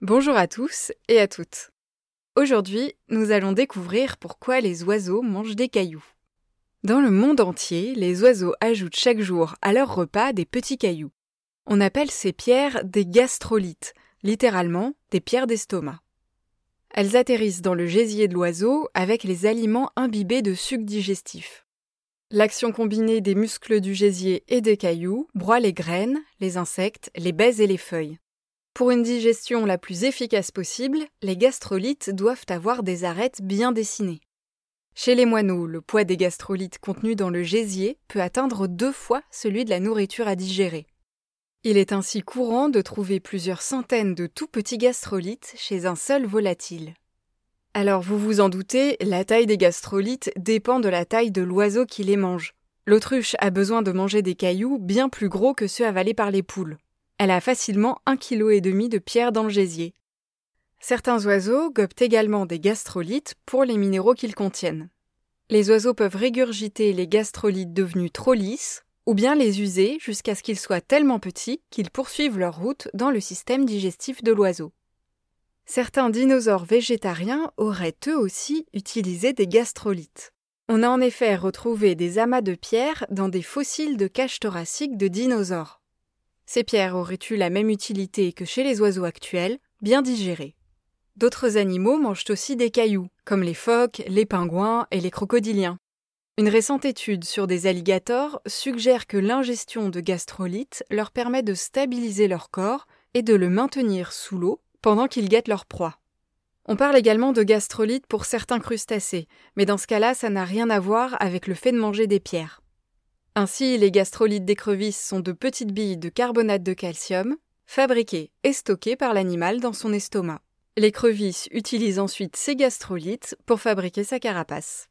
Bonjour à tous et à toutes. Aujourd'hui, nous allons découvrir pourquoi les oiseaux mangent des cailloux. Dans le monde entier, les oiseaux ajoutent chaque jour à leur repas des petits cailloux. On appelle ces pierres des gastrolites, littéralement des pierres d'estomac. Elles atterrissent dans le gésier de l'oiseau avec les aliments imbibés de sucre digestif. L'action combinée des muscles du gésier et des cailloux broie les graines, les insectes, les baies et les feuilles. Pour une digestion la plus efficace possible, les gastrolites doivent avoir des arêtes bien dessinées. Chez les moineaux, le poids des gastrolites contenus dans le gésier peut atteindre deux fois celui de la nourriture à digérer. Il est ainsi courant de trouver plusieurs centaines de tout petits gastrolites chez un seul volatile. Alors vous vous en doutez, la taille des gastrolites dépend de la taille de l'oiseau qui les mange. L'autruche a besoin de manger des cailloux bien plus gros que ceux avalés par les poules. Elle a facilement un kilo et demi de pierre dans le gésier. Certains oiseaux gobent également des gastrolites pour les minéraux qu'ils contiennent. Les oiseaux peuvent régurgiter les gastrolites devenus trop lisses ou bien les user jusqu'à ce qu'ils soient tellement petits qu'ils poursuivent leur route dans le système digestif de l'oiseau. Certains dinosaures végétariens auraient eux aussi utilisé des gastrolites. On a en effet retrouvé des amas de pierres dans des fossiles de cages thoraciques de dinosaures. Ces pierres auraient eu la même utilité que chez les oiseaux actuels, bien digérées. D'autres animaux mangent aussi des cailloux, comme les phoques, les pingouins et les crocodiliens. Une récente étude sur des alligators suggère que l'ingestion de gastrolites leur permet de stabiliser leur corps et de le maintenir sous l'eau pendant qu'ils guettent leur proie. On parle également de gastrolites pour certains crustacés, mais dans ce cas-là, ça n'a rien à voir avec le fait de manger des pierres. Ainsi, les gastrolites d'écrevisses sont de petites billes de carbonate de calcium, fabriquées et stockées par l'animal dans son estomac. L'écrevisse utilise ensuite ces gastrolites pour fabriquer sa carapace.